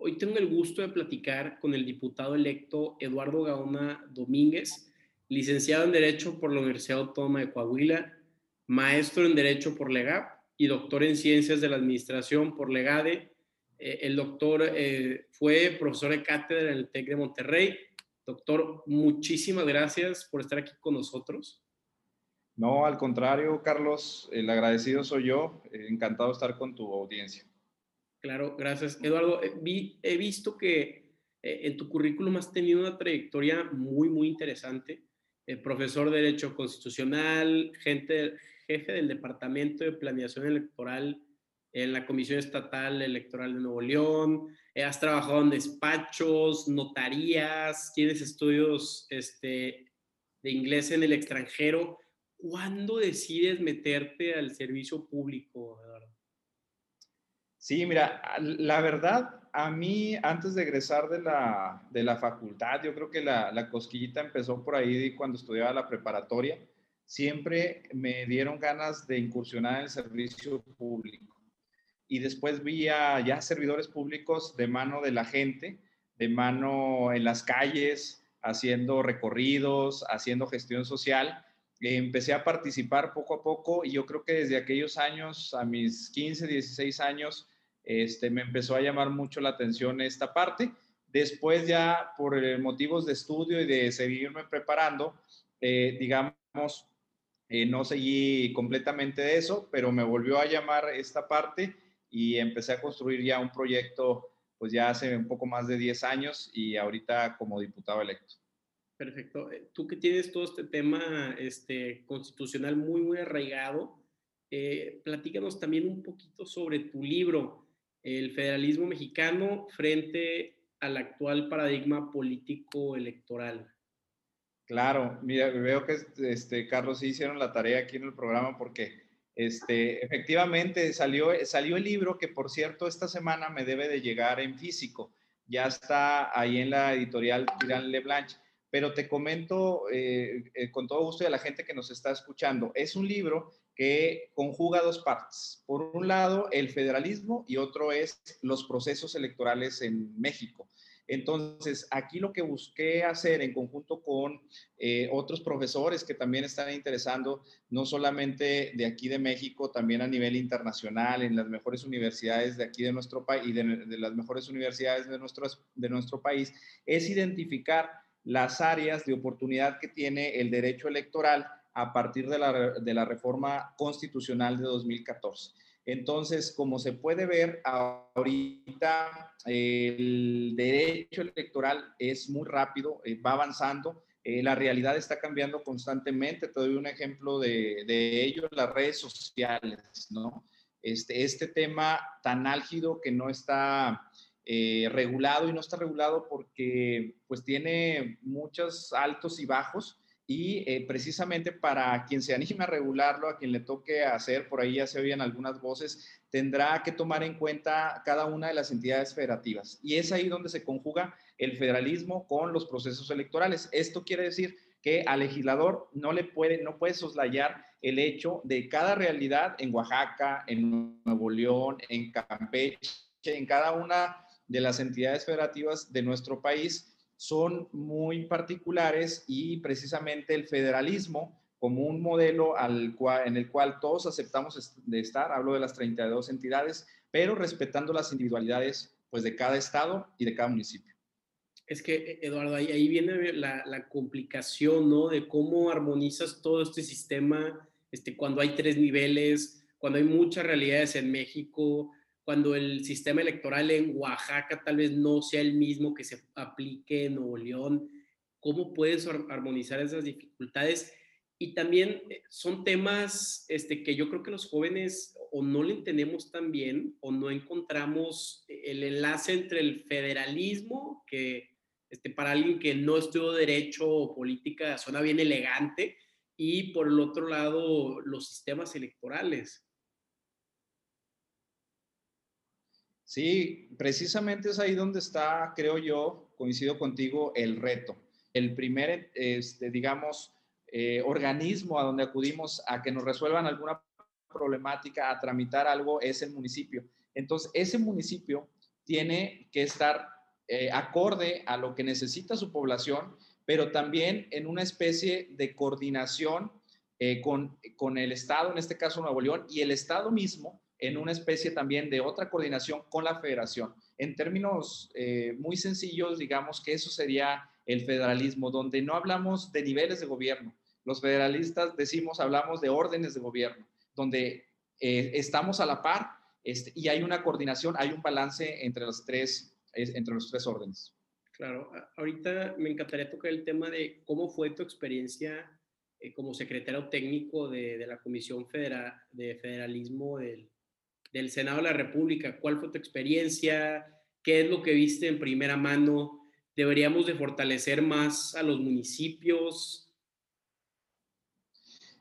Hoy tengo el gusto de platicar con el diputado electo Eduardo Gaona Domínguez, licenciado en Derecho por la Universidad Autónoma de Coahuila, maestro en Derecho por LEGAP y doctor en Ciencias de la Administración por LEGADE. Eh, el doctor eh, fue profesor de cátedra en el TEC de Monterrey. Doctor, muchísimas gracias por estar aquí con nosotros. No, al contrario, Carlos, el agradecido soy yo. encantado de estar con tu audiencia. Claro, gracias. Eduardo, eh, he visto que eh, en tu currículum has tenido una trayectoria muy, muy interesante. Eh, profesor de Derecho Constitucional, jefe del Departamento de Planeación Electoral en la Comisión Estatal Electoral de Nuevo León. has trabajado en despachos, notarías, tienes estudios este, de inglés en el extranjero. ¿Cuándo decides meterte al servicio público, Eduardo? Sí, mira, la verdad, a mí antes de egresar de la, de la facultad, yo creo que la, la, cosquillita empezó por ahí cuando estudiaba la preparatoria, siempre me dieron ganas de incursionar en el servicio público. Y después vi ya servidores públicos de mano de la gente, de mano en las calles, haciendo recorridos, haciendo gestión social. empecé a participar poco a poco y yo creo que desde aquellos años, a mis 15, 16 años, este, me empezó a llamar mucho la atención esta parte. Después ya por eh, motivos de estudio y de seguirme preparando, eh, digamos, eh, no seguí completamente de eso, pero me volvió a llamar esta parte y empecé a construir ya un proyecto, pues ya hace un poco más de 10 años y ahorita como diputado electo. Perfecto. Tú que tienes todo este tema este, constitucional muy, muy arraigado, platícanos también un poquito sobre tu libro el federalismo mexicano frente al actual paradigma político electoral. Claro, mira, veo que este, Carlos sí hicieron la tarea aquí en el programa porque este, efectivamente salió, salió el libro que por cierto esta semana me debe de llegar en físico. Ya está ahí en la editorial Tirán Leblanc. Pero te comento eh, eh, con todo gusto y a la gente que nos está escuchando, es un libro que conjuga dos partes. Por un lado, el federalismo y otro es los procesos electorales en México. Entonces, aquí lo que busqué hacer en conjunto con eh, otros profesores que también están interesando, no solamente de aquí de México, también a nivel internacional, en las mejores universidades de aquí de nuestro país y de, las mejores universidades de nuestro, de nuestro país, es identificar las áreas de oportunidad que tiene el derecho electoral a partir de la, reforma constitucional de 2014. Entonces, como se puede ver, ahorita el derecho electoral es muy rápido, eh, va avanzando, eh, la realidad está cambiando constantemente. Te doy un ejemplo de, de ello, las redes sociales, ¿no? Este, este tema tan álgido que no está eh, regulado y no está regulado porque pues tiene muchos altos y bajos y eh, precisamente para quien se anime a regularlo, a quien le toque hacer, por ahí ya se oían algunas voces, tendrá que tomar en cuenta cada una de las entidades federativas. Y es ahí donde se conjuga el federalismo con los procesos electorales. Esto quiere decir que al legislador no le puede, no puede soslayar el hecho de cada realidad en Oaxaca, en Nuevo León, en Campeche, en cada una de las entidades federativas de nuestro país, son muy particulares y precisamente el federalismo como un modelo en el cual todos aceptamos de estar, hablo de las 32 entidades, pero respetando las individualidades pues, de cada estado y de cada municipio. Es que, e, Eduardo, ahí, ahí viene la, la, complicación, ¿no? De cómo armonizas todo este sistema este, cuando hay tres niveles, cuando hay muchas realidades en México, cuando el sistema electoral en Oaxaca tal vez no sea el mismo que se aplique en Nuevo León, ¿cómo puedes armonizar esas dificultades? Y también eh, son temas este, que yo creo que los jóvenes o no le entendemos tan bien o no encontramos el enlace entre el federalismo, que este, para alguien que no estudió derecho o política suena bien elegante, y por el otro lado los sistemas electorales. Sí, precisamente es ahí donde está, creo yo, coincido contigo, el reto. El primer, este, digamos, eh, organismo a donde acudimos a que nos resuelvan alguna problemática, a tramitar algo, es el municipio. Entonces, ese municipio tiene que estar eh, acorde a lo que necesita su población, pero también en una especie de coordinación eh, con, con el Estado, en este caso Nuevo León, y el Estado mismo en una especie también de otra coordinación con la federación. En términos eh, muy sencillos, digamos que eso sería el federalismo, donde no hablamos de niveles de gobierno. Los federalistas decimos, hablamos de órdenes de gobierno, donde eh, estamos a la par este, y hay una coordinación, hay un balance entre, los tres, entre los tres órdenes. Claro, ahorita me encantaría tocar el tema de cómo fue tu experiencia eh, como secretario técnico de, de la Comisión Federal, de Federalismo del, del Senado de la República. ¿Cuál fue tu experiencia? ¿Qué es lo que viste en primera mano? ¿Deberíamos de fortalecer más a los municipios?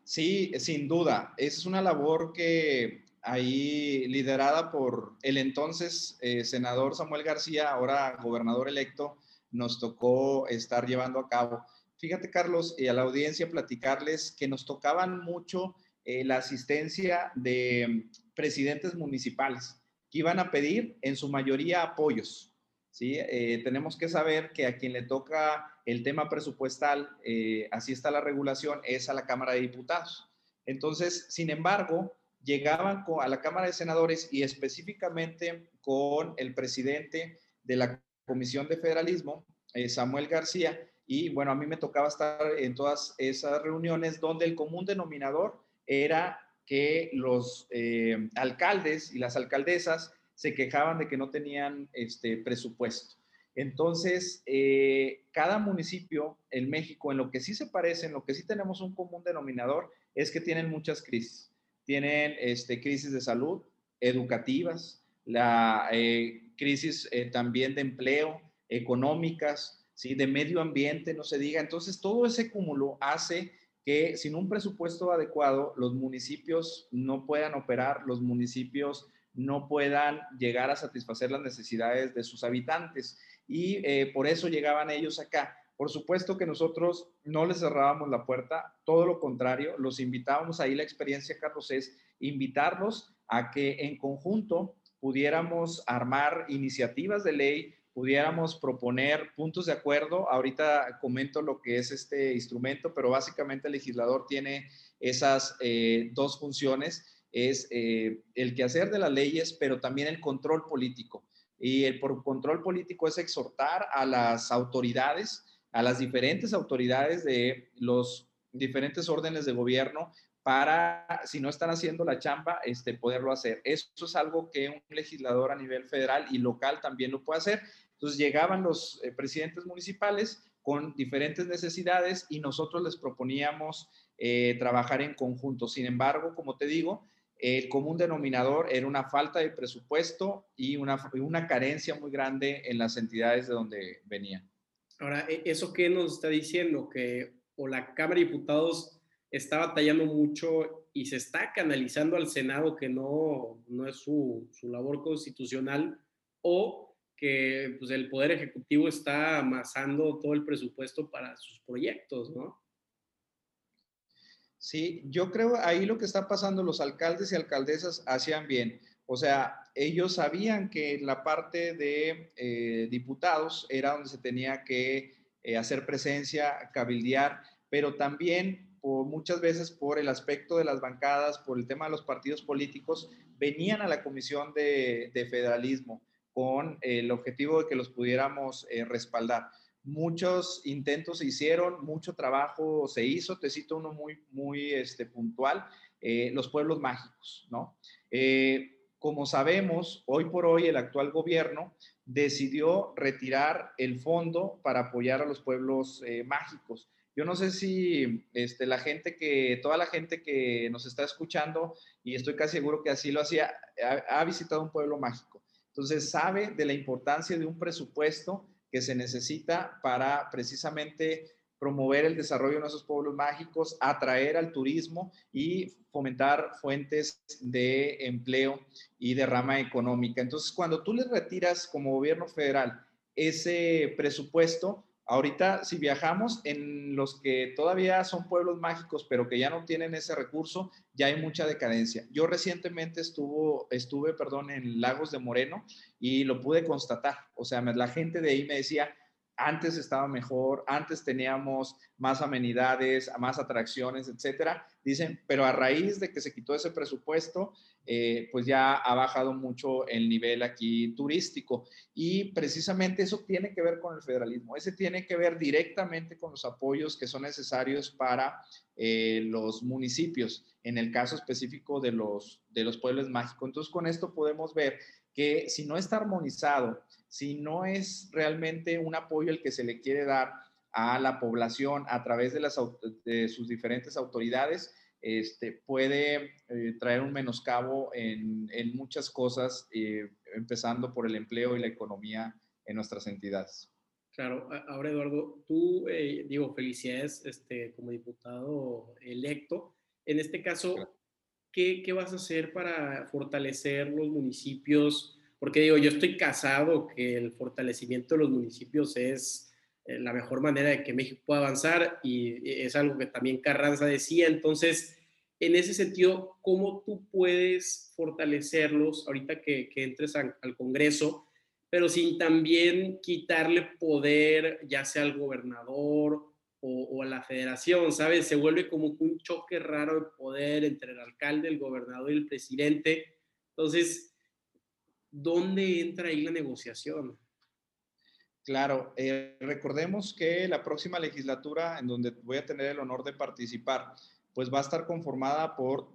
Sí, sin duda. Esa es una labor que ahí liderada por el entonces eh, senador Samuel García, ahora gobernador electo, nos tocó estar llevando a cabo. Fíjate, Carlos, y a la audiencia platicarles que nos tocaban mucho eh, la asistencia de presidentes municipales que iban a pedir en su mayoría apoyos. ¿sí? Eh, tenemos que saber que a quien le toca el tema presupuestal, eh, así está la regulación, es a la Cámara de Diputados. Entonces, sin embargo, llegaban a la Cámara de Senadores y específicamente con el presidente de la Comisión de Federalismo, Samuel García, y bueno, a mí me tocaba estar en todas esas reuniones donde el común denominador era que los eh, alcaldes y las alcaldesas se quejaban de que no tenían este presupuesto. Entonces, eh, cada municipio en México, en lo que sí se parece, en lo que sí tenemos un común denominador, es que tienen muchas crisis. Tienen este, crisis de salud, educativas, la eh, crisis también de empleo, económicas, ¿sí? de medio ambiente, no se diga. Entonces, todo ese cúmulo hace que sin un presupuesto adecuado los municipios no puedan operar, los municipios no puedan llegar a satisfacer las necesidades de sus habitantes. Y eh, por eso llegaban ellos acá. Por supuesto que nosotros no les cerrábamos la puerta, todo lo contrario, los invitábamos ahí. La experiencia, Carlos, es invitarlos a que en conjunto pudiéramos armar iniciativas de ley, pudiéramos proponer puntos de acuerdo. Ahorita comento lo que es este instrumento, pero básicamente el legislador tiene esas eh, dos funciones. Es eh, el quehacer de las leyes, pero también el control político. Y el por control político es exhortar a las autoridades, a las diferentes autoridades de los diferentes órdenes de gobierno para, si no están haciendo la chamba, este, poderlo hacer. Eso es algo que un legislador a nivel federal y local también lo puede hacer. Entonces llegaban los eh, presidentes municipales con diferentes necesidades y nosotros les proponíamos eh, trabajar en conjunto. Sin embargo, como te digo, el común denominador era una falta de presupuesto y una, una carencia muy grande en las entidades de donde venían. Ahora, ¿e-, ¿eso qué nos está diciendo? Que o la Cámara de Diputados está batallando mucho y se está canalizando al Senado, que no, no es su, su labor constitucional, o que pues, el Poder Ejecutivo está amasando todo el presupuesto para sus proyectos, ¿no? Sí, yo creo ahí lo que está pasando, los alcaldes y alcaldesas hacían bien. O sea, ellos sabían que la parte de eh, diputados era donde se tenía que eh, hacer presencia, cabildear, pero también muchas veces por el aspecto de las bancadas, por el tema de los partidos políticos, venían a la Comisión de Federalismo con el objetivo de que los pudiéramos eh, respaldar. Muchos intentos se hicieron, mucho trabajo se hizo, te cito uno muy, muy este, puntual, eh, los pueblos mágicos, ¿no? Eh, como sabemos, hoy por hoy el actual gobierno decidió retirar el fondo para apoyar a los pueblos mágicos. Yo no sé si este, la gente que, toda la gente que nos está escuchando, y estoy casi seguro que así lo hacía, ha visitado un pueblo mágico. Entonces, sabe de la importancia de un presupuesto que se necesita para precisamente promover el desarrollo de nuestros pueblos mágicos, atraer al turismo y fomentar fuentes de empleo y de rama económica. Entonces, cuando tú le retiras como gobierno federal ese presupuesto, Ahorita, si viajamos en los que todavía son pueblos mágicos, pero que ya no tienen ese recurso, ya hay mucha decadencia. Yo recientemente estuvo, estuve perdón, en Lagos de Moreno y lo pude constatar. O sea, la gente de ahí me decía, antes estaba mejor, antes teníamos más amenidades, más atracciones, etcétera. Dicen, pero a raíz de que se quitó ese presupuesto, eh, pues ya ha bajado mucho el nivel aquí turístico. Y precisamente eso tiene que ver con el federalismo. Ese tiene que ver directamente con los apoyos que son necesarios para eh, los municipios, en el caso específico de los, de los pueblos mágicos. Entonces, con esto podemos ver que si no está armonizado, si no es realmente un apoyo el que se le quiere dar a la población a través de, las, de sus diferentes autoridades, este, puede eh, traer un menoscabo en, en muchas cosas, eh, empezando por el empleo y la economía en nuestras entidades. Claro, ahora Eduardo, tú, eh, digo, felicidades este, como diputado electo. En este caso, ¿qué, ¿qué, vas a hacer para fortalecer los municipios? porque digo, yo estoy casado que el fortalecimiento de los municipios es eh, la mejor manera de que México pueda avanzar y es algo que también Carranza decía. Entonces, en ese sentido, ¿cómo tú puedes fortalecerlos ahorita que, que entres al Congreso, pero sin también quitarle poder, ya sea al gobernador o, a la federación, ¿sabes? Se vuelve como un choque raro de poder entre el alcalde, el gobernador y el presidente. Entonces, ¿dónde entra ahí la negociación? Claro, eh, recordemos que la próxima legislatura en donde voy a tener el honor de participar, pues va a estar conformada por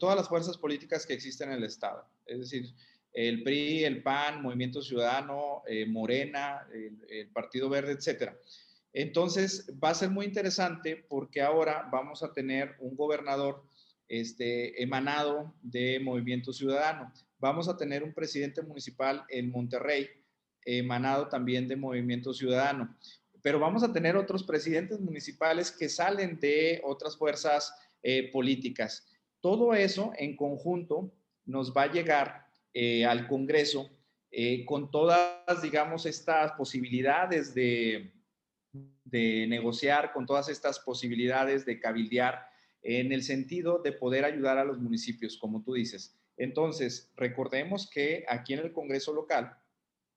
todas las fuerzas políticas que existen en el Estado. Es decir, el PRI, el PAN, Movimiento Ciudadano, eh, Morena, el, Partido Verde, etcétera. Entonces, va a ser muy interesante porque ahora vamos a tener un gobernador este, emanado de Movimiento Ciudadano vamos a tener un presidente municipal en Monterrey, emanado también de Movimiento Ciudadano. Pero vamos a tener otros presidentes municipales que salen de otras fuerzas eh, políticas. Todo eso en conjunto nos va a llegar eh, al Congreso eh, con todas, digamos, estas posibilidades de, de negociar, con todas estas posibilidades de cabildear en el sentido de poder ayudar a los municipios, como tú dices. Entonces, recordemos que aquí en el Congreso local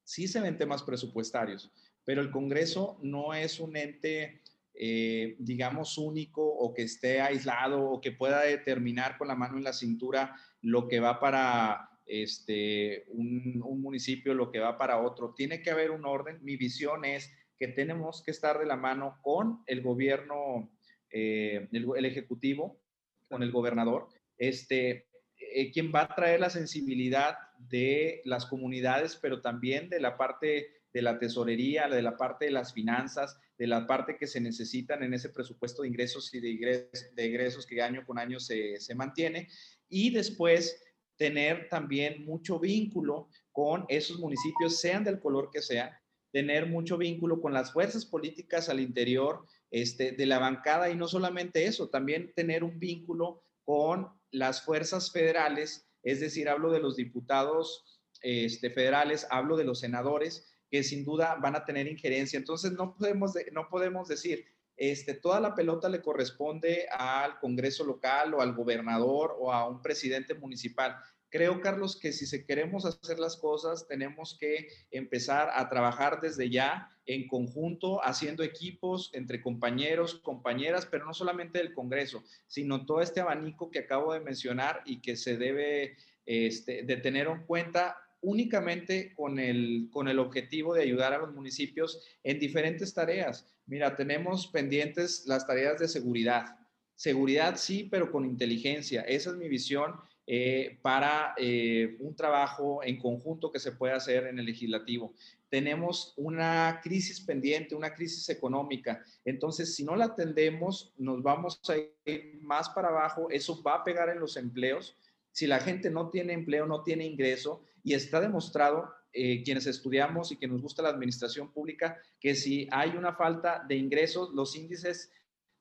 sí se ven temas presupuestarios, pero el Congreso no es un ente, eh, digamos, único o que esté aislado o que pueda determinar con la mano en la cintura lo que va para este, un, municipio, lo que va para otro. Tiene que haber un orden. Mi visión es que tenemos que estar de la mano con el gobierno, eh, el, ejecutivo, con el gobernador, este, eh, quien va a traer la sensibilidad de las comunidades, pero también de la parte de la tesorería, de la parte de las finanzas, de la parte que se necesitan en ese presupuesto de ingresos y de, ingresos, que año con año se, se mantiene. Y después tener también mucho vínculo con esos municipios, sean del color que sea, tener mucho vínculo con las fuerzas políticas al interior este, de la bancada y no solamente eso, también tener un vínculo con las fuerzas federales, es decir, hablo de los diputados este, federales, hablo de los senadores, que sin duda van a tener injerencia. Entonces, no podemos, no podemos decir, este, toda la pelota le corresponde al Congreso local o al gobernador o a un presidente municipal. Creo, Carlos, que si se queremos hacer las cosas, tenemos que empezar a trabajar desde ya en conjunto, haciendo equipos entre compañeros, compañeras, pero no solamente del Congreso, sino todo este abanico que acabo de mencionar y que se debe este, de tener en cuenta únicamente con el, con el objetivo de ayudar a los municipios en diferentes tareas. Mira, tenemos pendientes las tareas de seguridad. Seguridad sí, pero con inteligencia. Esa es mi visión eh, para eh, un trabajo en conjunto que se puede hacer en el legislativo. Tenemos una crisis pendiente, una crisis económica. Entonces, si no la atendemos, nos vamos a ir más para abajo. Eso va a pegar en los empleos. Si la gente no tiene empleo, no tiene ingreso, y está demostrado, eh, quienes estudiamos y que nos gusta la administración pública, que si hay una falta de ingresos, los índices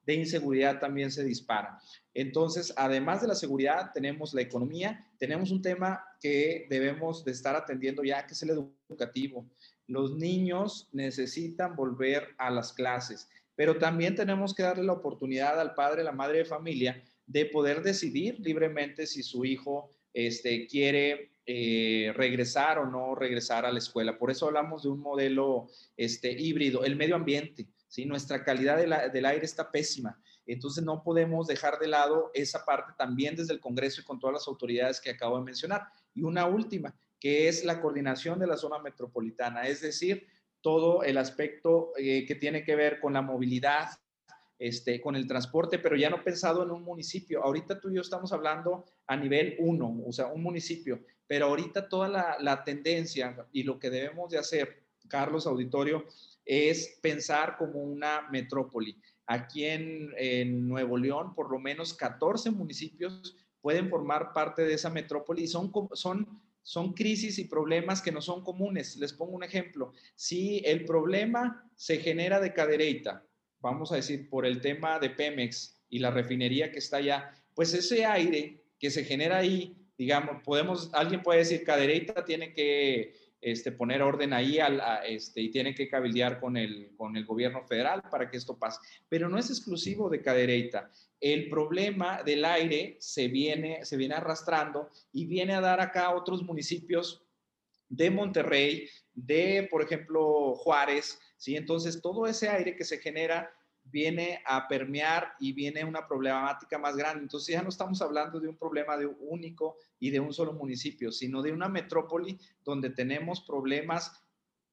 de inseguridad también se dispara. Entonces, además de la seguridad, tenemos la economía, tenemos un tema que debemos de estar atendiendo ya, que es el educativo. Los niños necesitan volver a las clases, pero también tenemos que darle la oportunidad al padre, la madre de familia, de poder decidir libremente si su hijo este, quiere eh, regresar o no regresar a la escuela. Por eso hablamos de un modelo este, híbrido. El medio ambiente, ¿sí? nuestra calidad del aire está pésima. Entonces no podemos dejar de lado esa parte también desde el Congreso y con todas las autoridades que acabo de mencionar. Y una última, que es la coordinación de la zona metropolitana, es decir, todo el aspecto eh, que tiene que ver con la movilidad, este, con el transporte, pero ya no pensado en un municipio. Ahorita tú y yo estamos hablando a nivel uno, o sea, un municipio, pero ahorita toda la, la tendencia y lo que debemos de hacer, Carlos Auditorio, es pensar como una metrópoli. Aquí en, Nuevo León, por lo menos 14 municipios pueden formar parte de esa metrópoli y son, son, son crisis y problemas que no son comunes. Les pongo un ejemplo. Si el problema se genera de cadereita, vamos a decir, por el tema de Pemex y la refinería que está allá, pues ese aire que se genera ahí, digamos, podemos, alguien puede decir, cadereita tiene que este, poner orden ahí al, este, y tiene que cabildear con el, con el gobierno federal para que esto pase. Pero no es exclusivo de Cadereyta. El problema del aire se viene, se viene arrastrando y viene a dar acá a otros municipios de Monterrey, de, por ejemplo, Juárez, ¿sí? Entonces, todo ese aire que se genera viene a permear y viene una problemática más grande. Entonces ya no estamos hablando de un problema de único y de un solo municipio, sino de una metrópoli donde tenemos problemas,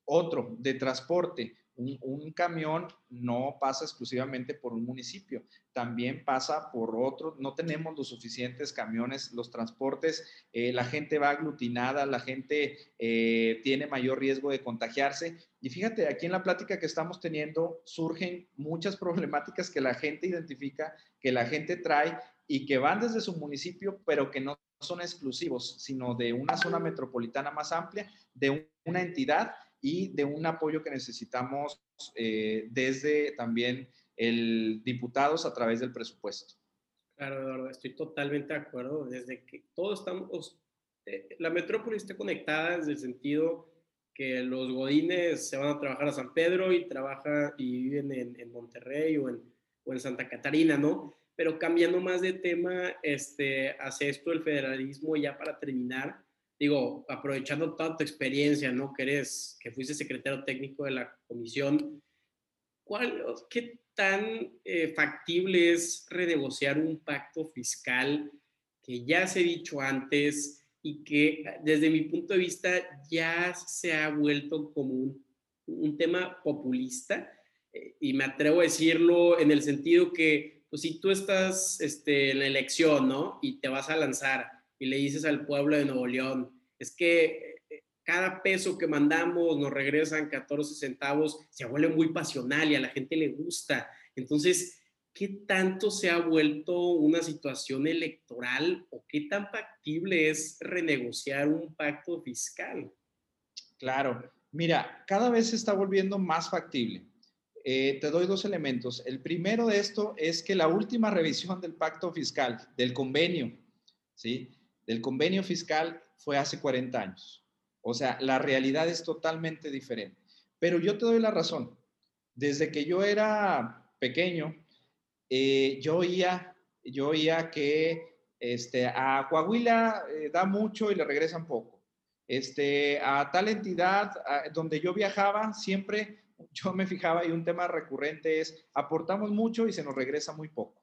otro, de transporte, un, camión no pasa exclusivamente por un municipio, también pasa por otro. No tenemos los suficientes camiones, los transportes, eh, la gente va aglutinada, la gente eh, tiene mayor riesgo de contagiarse. Y fíjate, aquí en la plática que estamos teniendo surgen muchas problemáticas que la gente identifica, que la gente trae y que van desde su municipio, pero que no son exclusivos, sino de una zona metropolitana más amplia, de una entidad y de un apoyo que necesitamos eh, desde también el diputados a través del presupuesto. Claro, Eduardo, estoy totalmente de acuerdo. Desde que todos estamos, eh, la metrópoli está conectada desde el sentido que los godines se van a trabajar a San Pedro y trabajan y viven en, en Monterrey o en, o en, Santa Catarina, ¿no? Pero cambiando más de tema, este, hacia esto del federalismo, ya para terminar, digo, aprovechando toda tu experiencia, ¿no? Que eres, que fuiste secretario técnico de la comisión, ¿cuál, qué tan eh, factible es renegociar un pacto fiscal que ya se ha dicho antes y que desde mi punto de vista ya se ha vuelto como un, un tema populista? Eh, y me atrevo a decirlo en el sentido que, pues si tú estás este, en la elección, ¿no? Y te vas a lanzar y le dices al pueblo de Nuevo León, es que eh, cada peso que mandamos nos regresan 14 centavos, se vuelve muy pasional y a la gente le gusta. Entonces, ¿qué tanto se ha vuelto una situación electoral o qué tan factible es renegociar un pacto fiscal? Claro, mira, cada vez se está volviendo más factible. Eh, te doy dos elementos. El primero de esto es que la última revisión del pacto fiscal, del convenio, ¿sí? Del convenio fiscal fue hace 40 años. O sea, la realidad es totalmente diferente. Pero yo te doy la razón. Desde que yo era pequeño, eh, yo, oía, yo oía que este, a Coahuila eh, da mucho y le regresan poco. Este, a tal entidad donde yo viajaba, siempre yo me fijaba y un tema recurrente es aportamos mucho y se nos regresa muy poco.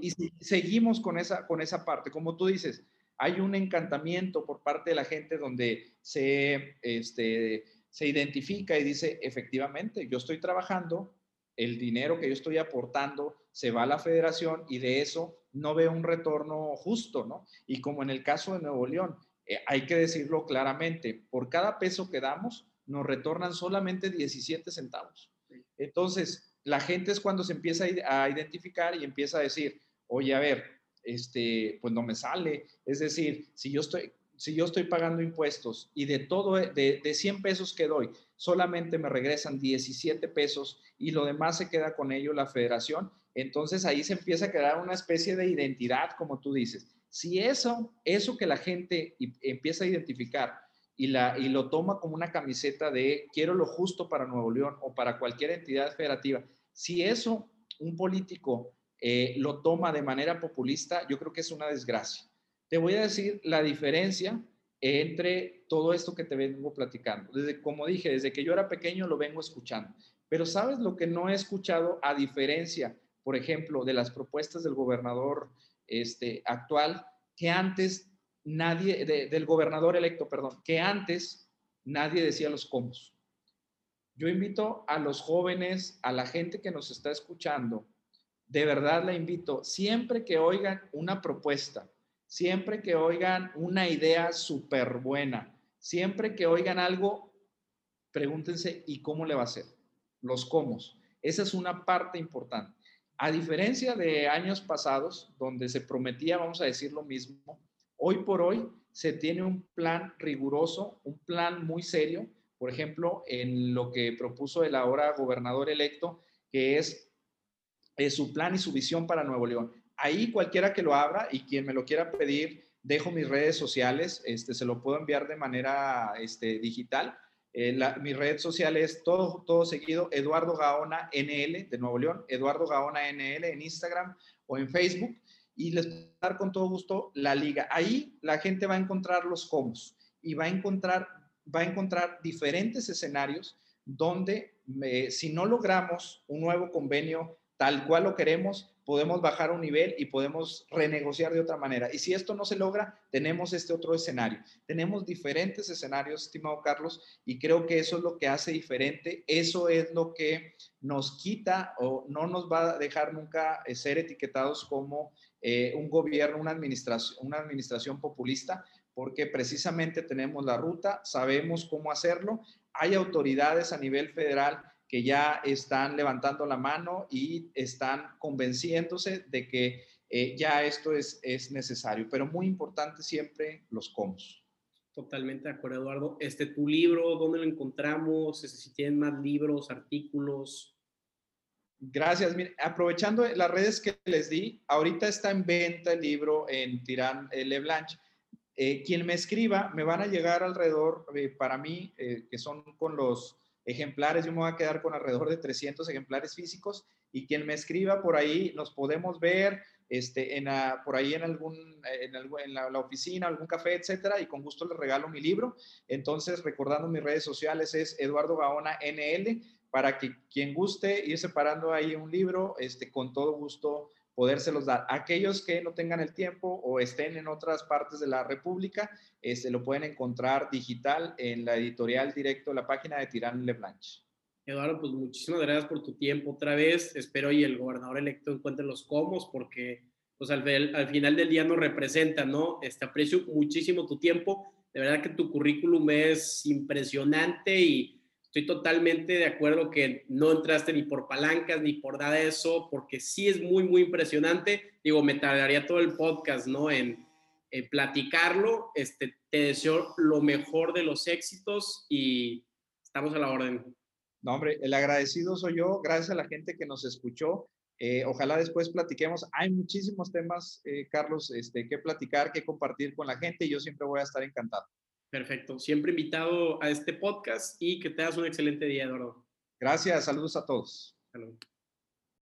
Y seguimos con esa, con esa parte. Como tú dices, hay un encantamiento por parte de la gente donde se, este, se identifica y dice, efectivamente, yo estoy trabajando, el dinero que yo estoy aportando se va a la federación y de eso no veo un retorno justo, ¿no? Y como en el caso de Nuevo León, eh, hay que decirlo claramente, por cada peso que damos, nos retornan solamente 17 centavos. Entonces, la gente es cuando se empieza a identificar y empieza a decir, oye, a ver, este, pues no me sale. Es decir, si yo estoy, pagando impuestos y de todo, de, de 100 pesos que doy, solamente me regresan 17 pesos y lo demás se queda con ello la federación, Entonces ahí se empieza a crear una especie de identidad, como tú dices. Si eso, eso que la gente empieza a identificar y lo toma como una camiseta de quiero lo justo para Nuevo León o para cualquier entidad federativa, si eso un político eh, lo toma de manera populista, yo creo que es una desgracia. Te voy a decir la diferencia entre todo esto que te vengo platicando. Desde, como dije, desde que yo era pequeño lo vengo escuchando. Pero ¿sabes lo que no he escuchado a diferencia, por ejemplo, de las propuestas del gobernador este, actual, que antes nadie, del gobernador electo, perdón, que antes nadie decía los cómo. Yo invito a los jóvenes, a la gente que nos está escuchando, de verdad la invito, siempre que oigan una propuesta, siempre que oigan una idea súper buena, siempre que oigan algo, pregúntense, ¿y cómo le va a hacer? Los cómo. Esa es una parte importante. A diferencia de años pasados, donde se prometía, vamos a decir lo mismo, hoy por hoy se tiene un plan riguroso, un plan muy serio, por ejemplo, en lo que propuso el ahora gobernador electo, que es su plan y su visión para Nuevo León. Ahí cualquiera que lo abra y quien me lo quiera pedir, dejo mis redes sociales, este, se lo puedo enviar de manera este, digital. Eh, mi red social es todo, todo seguido, Eduardo Gaona NL de Nuevo León, Eduardo Gaona NL en Instagram o en Facebook y les voy dar con todo gusto la liga. Ahí la gente va a encontrar los comos y va a encontrar, va a encontrar diferentes escenarios donde eh, si no logramos un nuevo convenio tal cual lo queremos, podemos bajar un nivel y podemos renegociar de otra manera. Y si esto no se logra, tenemos este otro escenario. Tenemos diferentes escenarios, estimado Carlos, y creo que eso es lo que hace diferente. Eso es lo que nos quita o no nos va a dejar nunca eh, ser etiquetados como eh, un gobierno, una administración, una administración populista, porque precisamente tenemos la ruta, sabemos cómo hacerlo. Hay autoridades a nivel federal que ya están levantando la mano y están convenciéndose de que eh, ya esto es, es necesario, pero muy importante siempre los cómo. Totalmente de acuerdo, Eduardo. Este, tu libro, ¿dónde lo encontramos? Este, si tienen más libros, artículos. Gracias. aprovechando las redes que les di, ahorita está en venta el libro en Tirán eh, Leblanc. Eh, quien me escriba, me van a llegar alrededor, para mí, que son con los ejemplares, yo me voy a quedar con alrededor de 300 ejemplares físicos y quien me escriba por ahí nos podemos ver este, en por ahí en, algún, en, en la, oficina, algún café, etcétera, y con gusto les regalo mi libro. Entonces, recordando mis redes sociales es Eduardo Gaona NL, para que quien guste ir separando ahí un libro, este, con todo gusto podérselos dar. Aquellos que no tengan el tiempo o estén en otras partes de la República, este, lo pueden encontrar digital en la editorial directo, la página de Tirán Leblanche. Eduardo, pues muchísimas gracias por tu tiempo otra vez. Espero y el gobernador electo encuentre los comos porque pues al, al final del día nos representa, ¿no? Este, aprecio muchísimo tu tiempo. De verdad que tu currículum es impresionante y estoy totalmente de acuerdo que no entraste ni por palancas ni por nada de eso, porque sí es muy, muy impresionante. Digo, me tardaría todo el podcast, ¿no? En, platicarlo. Este, te deseo lo mejor de los éxitos y estamos a la orden. No, hombre, el agradecido soy yo. Gracias a la gente que nos escuchó. Eh, ojalá después platiquemos. Hay muchísimos temas, eh, Carlos, este, que platicar, que compartir con la gente y yo siempre voy a estar encantado. Perfecto. Siempre invitado a este podcast y que tengas un excelente día, Eduardo. Gracias. Saludos a todos.